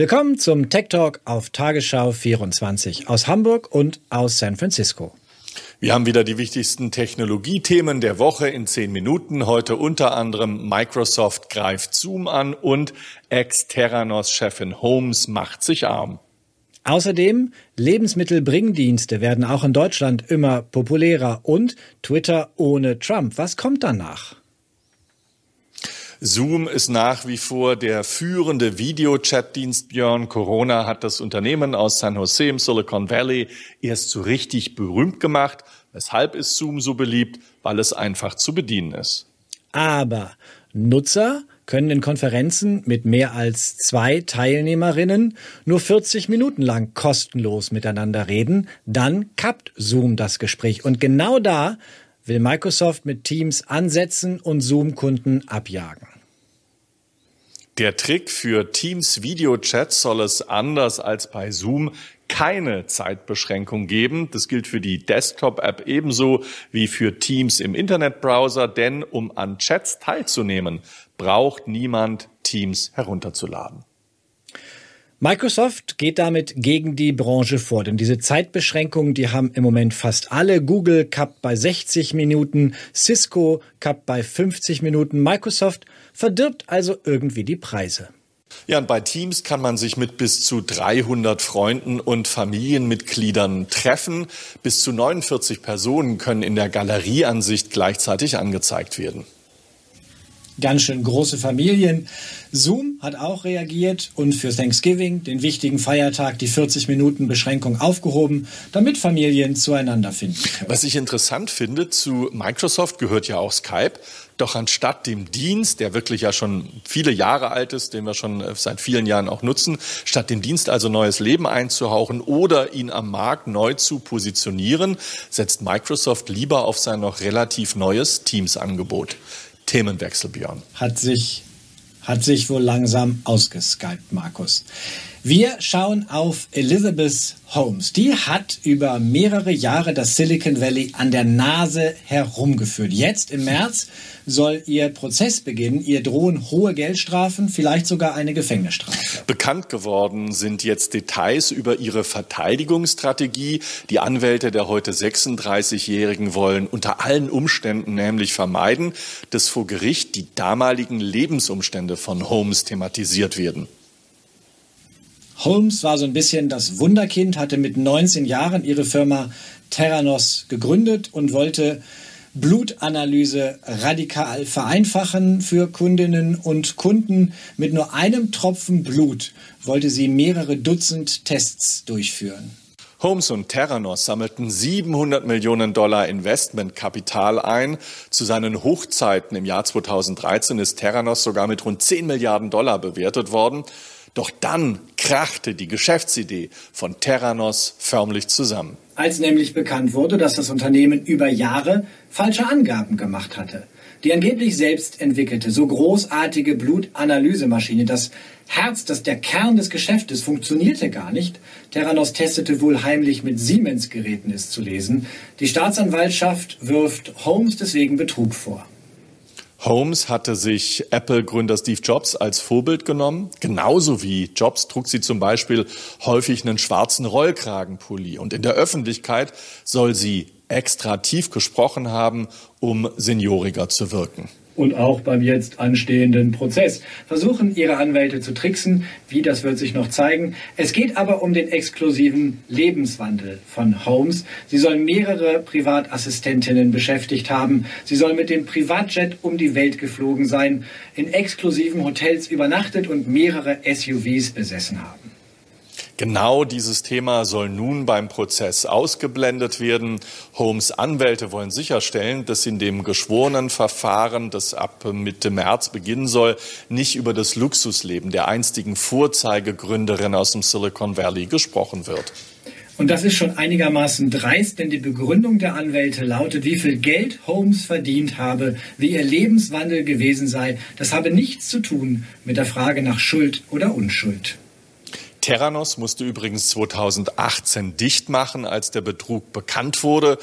Willkommen zum Tech Talk auf Tagesschau 24 aus Hamburg und aus San Francisco. Wir haben wieder die wichtigsten Technologiethemen der Woche in zehn Minuten. Heute unter anderem Microsoft greift Zoom an und Ex-Terranos-Chefin Holmes macht sich arm. Außerdem, Lebensmittelbringdienste werden auch in Deutschland immer populärer und Twitter ohne Trump. Was kommt danach? Zoom ist nach wie vor der führende Videochat-Dienst. Björn Corona hat das Unternehmen aus San Jose im Silicon Valley erst so richtig berühmt gemacht. Weshalb ist Zoom so beliebt? Weil es einfach zu bedienen ist. Aber Nutzer können in Konferenzen mit mehr als zwei Teilnehmerinnen nur 40 Minuten lang kostenlos miteinander reden. Dann kappt Zoom das Gespräch. Und genau da will Microsoft mit Teams ansetzen und Zoom-Kunden abjagen. Der Trick für Teams Videochats soll es anders als bei Zoom keine Zeitbeschränkung geben. Das gilt für die Desktop-App ebenso wie für Teams im Internetbrowser, denn um an Chats teilzunehmen, braucht niemand Teams herunterzuladen. Microsoft geht damit gegen die Branche vor, denn diese Zeitbeschränkungen, die haben im Moment fast alle. Google kappt bei 60 Minuten, Cisco kappt bei 50 Minuten. Microsoft verdirbt also irgendwie die Preise. Ja, und bei Teams kann man sich mit bis zu 300 Freunden und Familienmitgliedern treffen. Bis zu 49 Personen können in der Galerieansicht gleichzeitig angezeigt werden ganz schön große Familien. Zoom hat auch reagiert und für Thanksgiving, den wichtigen Feiertag, die 40 Minuten Beschränkung aufgehoben, damit Familien zueinander finden können. Was ich interessant finde, zu Microsoft gehört ja auch Skype. Doch anstatt dem Dienst, der wirklich ja schon viele Jahre alt ist, den wir schon äh, seit vielen Jahren auch nutzen, statt dem Dienst also neues Leben einzuhauchen oder ihn am Markt neu zu positionieren, setzt Microsoft lieber auf sein noch relativ neues Teams-Angebot. Themenwechsel, Björn. Hat sich, hat sich wohl langsam ausgeskypt, Markus. Wir schauen auf Elizabeth Holmes. Die hat über mehrere Jahre das Silicon Valley an der Nase herumgeführt. Jetzt im März soll ihr Prozess beginnen. Ihr drohen hohe Geldstrafen, vielleicht sogar eine Gefängnisstrafe. Bekannt geworden sind jetzt Details über ihre Verteidigungsstrategie. Die Anwälte der heute 36-Jährigen wollen unter allen Umständen nämlich vermeiden, dass vor Gericht die damaligen Lebensumstände von Holmes thematisiert werden. Holmes war so ein bisschen das Wunderkind, hatte mit 19 Jahren ihre Firma Terranos gegründet und wollte Blutanalyse radikal vereinfachen für Kundinnen und Kunden. Mit nur einem Tropfen Blut wollte sie mehrere Dutzend Tests durchführen. Holmes und Terranos sammelten 700 Millionen Dollar Investmentkapital ein. Zu seinen Hochzeiten im Jahr 2013 ist Terranos sogar mit rund 10 Milliarden Dollar bewertet worden. Doch dann krachte die Geschäftsidee von Terranos förmlich zusammen. Als nämlich bekannt wurde, dass das Unternehmen über Jahre falsche Angaben gemacht hatte. Die angeblich selbst entwickelte, so großartige Blutanalysemaschine, das Herz, das der Kern des Geschäftes, funktionierte gar nicht. Terranos testete wohl heimlich mit Siemens-Geräten, ist zu lesen. Die Staatsanwaltschaft wirft Holmes deswegen Betrug vor. Holmes hatte sich Apple-Gründer Steve Jobs als Vorbild genommen. Genauso wie Jobs trug sie zum Beispiel häufig einen schwarzen Rollkragenpulli. Und in der Öffentlichkeit soll sie extra tief gesprochen haben, um senioriger zu wirken und auch beim jetzt anstehenden Prozess. Versuchen ihre Anwälte zu tricksen, wie das wird sich noch zeigen. Es geht aber um den exklusiven Lebenswandel von Holmes. Sie soll mehrere Privatassistentinnen beschäftigt haben. Sie soll mit dem Privatjet um die Welt geflogen sein, in exklusiven Hotels übernachtet und mehrere SUVs besessen haben. Genau dieses Thema soll nun beim Prozess ausgeblendet werden. Holmes Anwälte wollen sicherstellen, dass in dem geschworenen Verfahren, das ab Mitte März beginnen soll, nicht über das Luxusleben der einstigen Vorzeigegründerin aus dem Silicon Valley gesprochen wird. Und das ist schon einigermaßen dreist, denn die Begründung der Anwälte lautet, wie viel Geld Holmes verdient habe, wie ihr Lebenswandel gewesen sei. Das habe nichts zu tun mit der Frage nach Schuld oder Unschuld. Terranos musste übrigens 2018 dicht machen, als der Betrug bekannt wurde.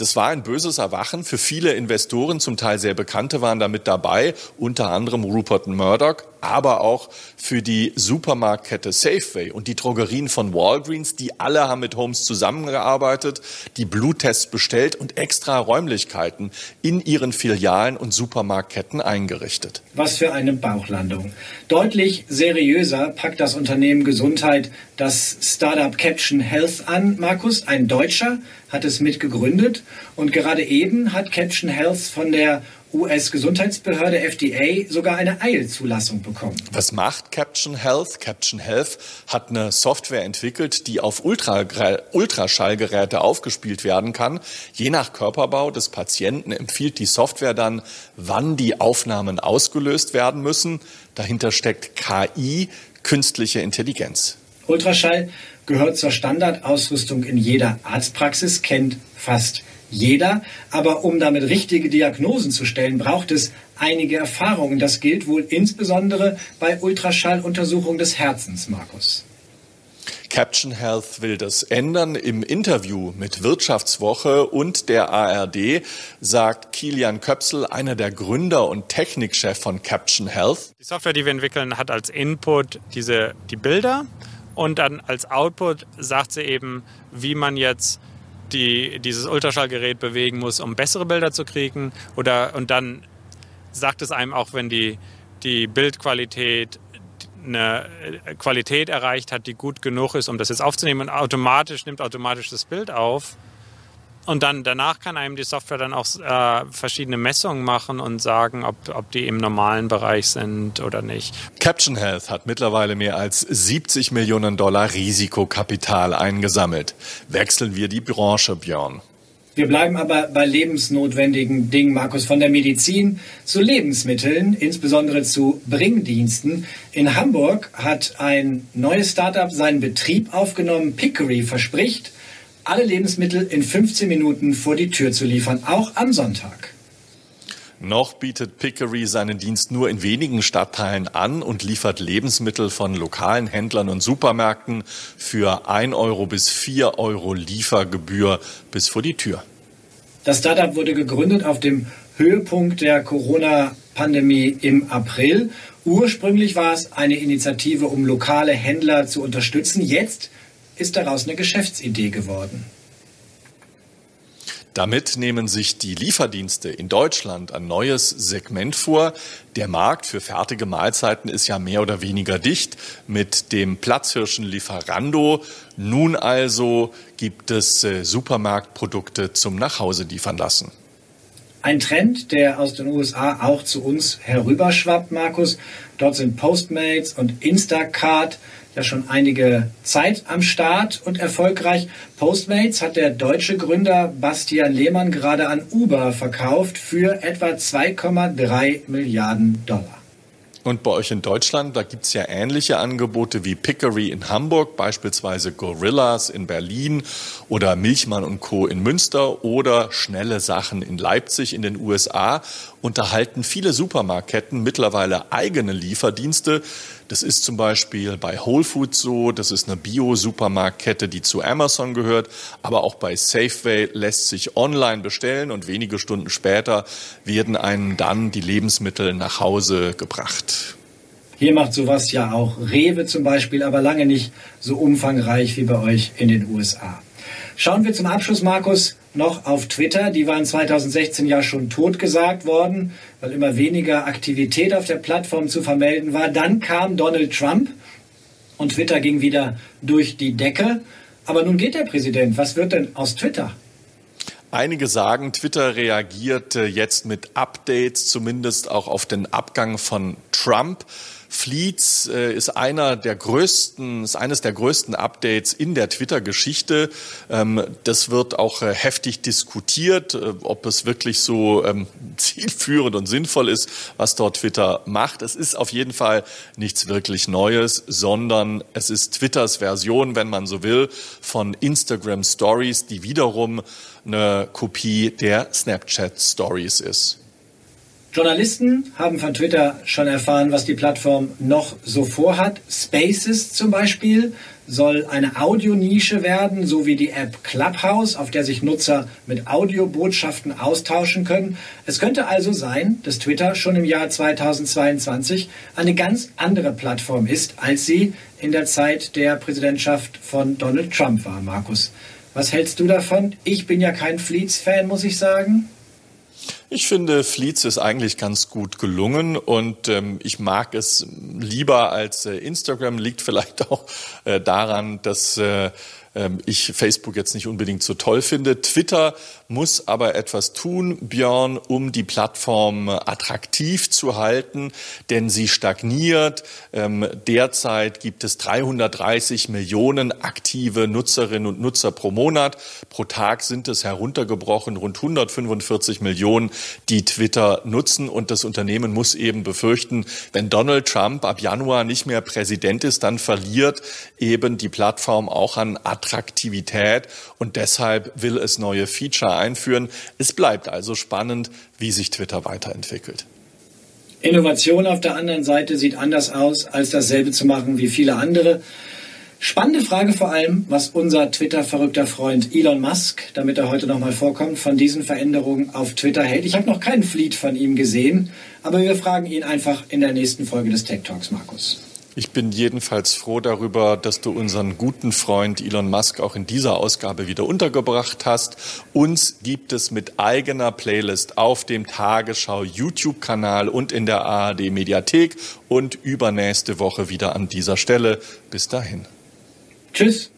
Das war ein böses Erwachen. Für viele Investoren, zum Teil sehr Bekannte, waren damit dabei, unter anderem Rupert Murdoch, aber auch für die Supermarktkette Safeway und die Drogerien von Walgreens. Die alle haben mit Holmes zusammengearbeitet, die Bluttests bestellt und extra Räumlichkeiten in ihren Filialen und Supermarktketten eingerichtet. Was für eine Bauchlandung. Deutlich seriöser packt das Unternehmen Gesundheit das Startup Caption Health an. Markus, ein Deutscher, hat es mitgegründet und gerade eben hat Caption Health von der US-Gesundheitsbehörde FDA sogar eine Eilzulassung bekommen. Was macht Caption Health? Caption Health hat eine Software entwickelt, die auf Ultra Ultraschallgeräte aufgespielt werden kann. Je nach Körperbau des Patienten empfiehlt die Software dann, wann die Aufnahmen ausgelöst werden müssen. Dahinter steckt KI, künstliche Intelligenz. Ultraschall gehört zur Standardausrüstung in jeder Arztpraxis, kennt fast jeder. Aber um damit richtige Diagnosen zu stellen, braucht es einige Erfahrungen. Das gilt wohl insbesondere bei Ultraschalluntersuchungen des Herzens, Markus. Caption Health will das ändern. Im Interview mit Wirtschaftswoche und der ARD sagt Kilian Köpsel, einer der Gründer und Technikchef von Caption Health. Die Software, die wir entwickeln, hat als Input diese, die Bilder und dann als Output sagt sie eben, wie man jetzt die, dieses Ultraschallgerät bewegen muss, um bessere Bilder zu kriegen. Oder, und dann sagt es einem auch, wenn die, die Bildqualität eine Qualität erreicht hat, die gut genug ist, um das jetzt aufzunehmen und automatisch nimmt automatisch das Bild auf. Und dann danach kann einem die Software dann auch äh, verschiedene Messungen machen und sagen, ob, ob die im normalen Bereich sind oder nicht. Caption Health hat mittlerweile mehr als 70 Millionen Dollar Risikokapital eingesammelt. Wechseln wir die Branche, Björn. Wir bleiben aber bei lebensnotwendigen Dingen, Markus, von der Medizin zu Lebensmitteln, insbesondere zu Bringdiensten. In Hamburg hat ein neues Startup seinen Betrieb aufgenommen. Pickery verspricht, alle Lebensmittel in 15 Minuten vor die Tür zu liefern, auch am Sonntag. Noch bietet Pickery seinen Dienst nur in wenigen Stadtteilen an und liefert Lebensmittel von lokalen Händlern und Supermärkten für 1 Euro bis 4 Euro Liefergebühr bis vor die Tür. Das Startup wurde gegründet auf dem Höhepunkt der Corona-Pandemie im April. Ursprünglich war es eine Initiative, um lokale Händler zu unterstützen. Jetzt ist daraus eine Geschäftsidee geworden. Damit nehmen sich die Lieferdienste in Deutschland ein neues Segment vor. Der Markt für fertige Mahlzeiten ist ja mehr oder weniger dicht mit dem Platzhirschen Lieferando. Nun also gibt es äh, Supermarktprodukte zum Nachhause liefern lassen. Ein Trend, der aus den USA auch zu uns herüberschwappt, Markus. Dort sind Postmates und Instacart ja schon einige Zeit am Start und erfolgreich. Postmates hat der deutsche Gründer Bastian Lehmann gerade an Uber verkauft für etwa 2,3 Milliarden Dollar. Und bei euch in Deutschland, da gibt's ja ähnliche Angebote wie Pickery in Hamburg, beispielsweise Gorillas in Berlin oder Milchmann und Co. in Münster oder schnelle Sachen in Leipzig in den USA. Unterhalten viele Supermarktketten mittlerweile eigene Lieferdienste. Das ist zum Beispiel bei Whole Foods so, das ist eine Bio-Supermarktkette, die zu Amazon gehört, aber auch bei Safeway lässt sich online bestellen und wenige Stunden später werden einem dann die Lebensmittel nach Hause gebracht. Hier macht sowas ja auch Rewe zum Beispiel, aber lange nicht so umfangreich wie bei euch in den USA. Schauen wir zum Abschluss, Markus, noch auf Twitter. Die waren 2016 ja schon totgesagt worden, weil immer weniger Aktivität auf der Plattform zu vermelden war. Dann kam Donald Trump und Twitter ging wieder durch die Decke. Aber nun geht der Präsident. Was wird denn aus Twitter? Einige sagen, Twitter reagiert jetzt mit Updates, zumindest auch auf den Abgang von Trump. Fleets äh, ist einer der größten, ist eines der größten Updates in der Twitter-Geschichte. Ähm, das wird auch äh, heftig diskutiert, äh, ob es wirklich so ähm, zielführend und sinnvoll ist, was dort Twitter macht. Es ist auf jeden Fall nichts wirklich Neues, sondern es ist Twitters Version, wenn man so will, von Instagram Stories, die wiederum eine Kopie der Snapchat Stories ist. Journalisten haben von Twitter schon erfahren, was die Plattform noch so vorhat. Spaces zum Beispiel soll eine Audionische werden, so wie die App Clubhouse, auf der sich Nutzer mit Audiobotschaften austauschen können. Es könnte also sein, dass Twitter schon im Jahr 2022 eine ganz andere Plattform ist, als sie in der Zeit der Präsidentschaft von Donald Trump war, Markus. Was hältst du davon? Ich bin ja kein Fleets-Fan, muss ich sagen. Ich finde, Fleets ist eigentlich ganz gut gelungen und ähm, ich mag es lieber als äh, Instagram. Liegt vielleicht auch äh, daran, dass äh, ich Facebook jetzt nicht unbedingt so toll finde. Twitter muss aber etwas tun, Björn, um die Plattform attraktiv zu halten, denn sie stagniert. Ähm, derzeit gibt es 330 Millionen aktive Nutzerinnen und Nutzer pro Monat. Pro Tag sind es heruntergebrochen rund 145 Millionen, die Twitter nutzen. Und das Unternehmen muss eben befürchten, wenn Donald Trump ab Januar nicht mehr Präsident ist, dann verliert eben die Plattform auch an Attraktivität. Und deshalb will es neue Feature einführen. Es bleibt also spannend, wie sich Twitter weiterentwickelt. Innovation auf der anderen Seite sieht anders aus, als dasselbe zu machen wie viele andere. Spannende Frage vor allem, was unser Twitter-verrückter Freund Elon Musk, damit er heute nochmal vorkommt, von diesen Veränderungen auf Twitter hält. Ich habe noch keinen Fleet von ihm gesehen, aber wir fragen ihn einfach in der nächsten Folge des Tech Talks, Markus. Ich bin jedenfalls froh darüber, dass du unseren guten Freund Elon Musk auch in dieser Ausgabe wieder untergebracht hast. Uns gibt es mit eigener Playlist auf dem Tagesschau YouTube-Kanal und in der ARD Mediathek und übernächste Woche wieder an dieser Stelle. Bis dahin. Tschüss.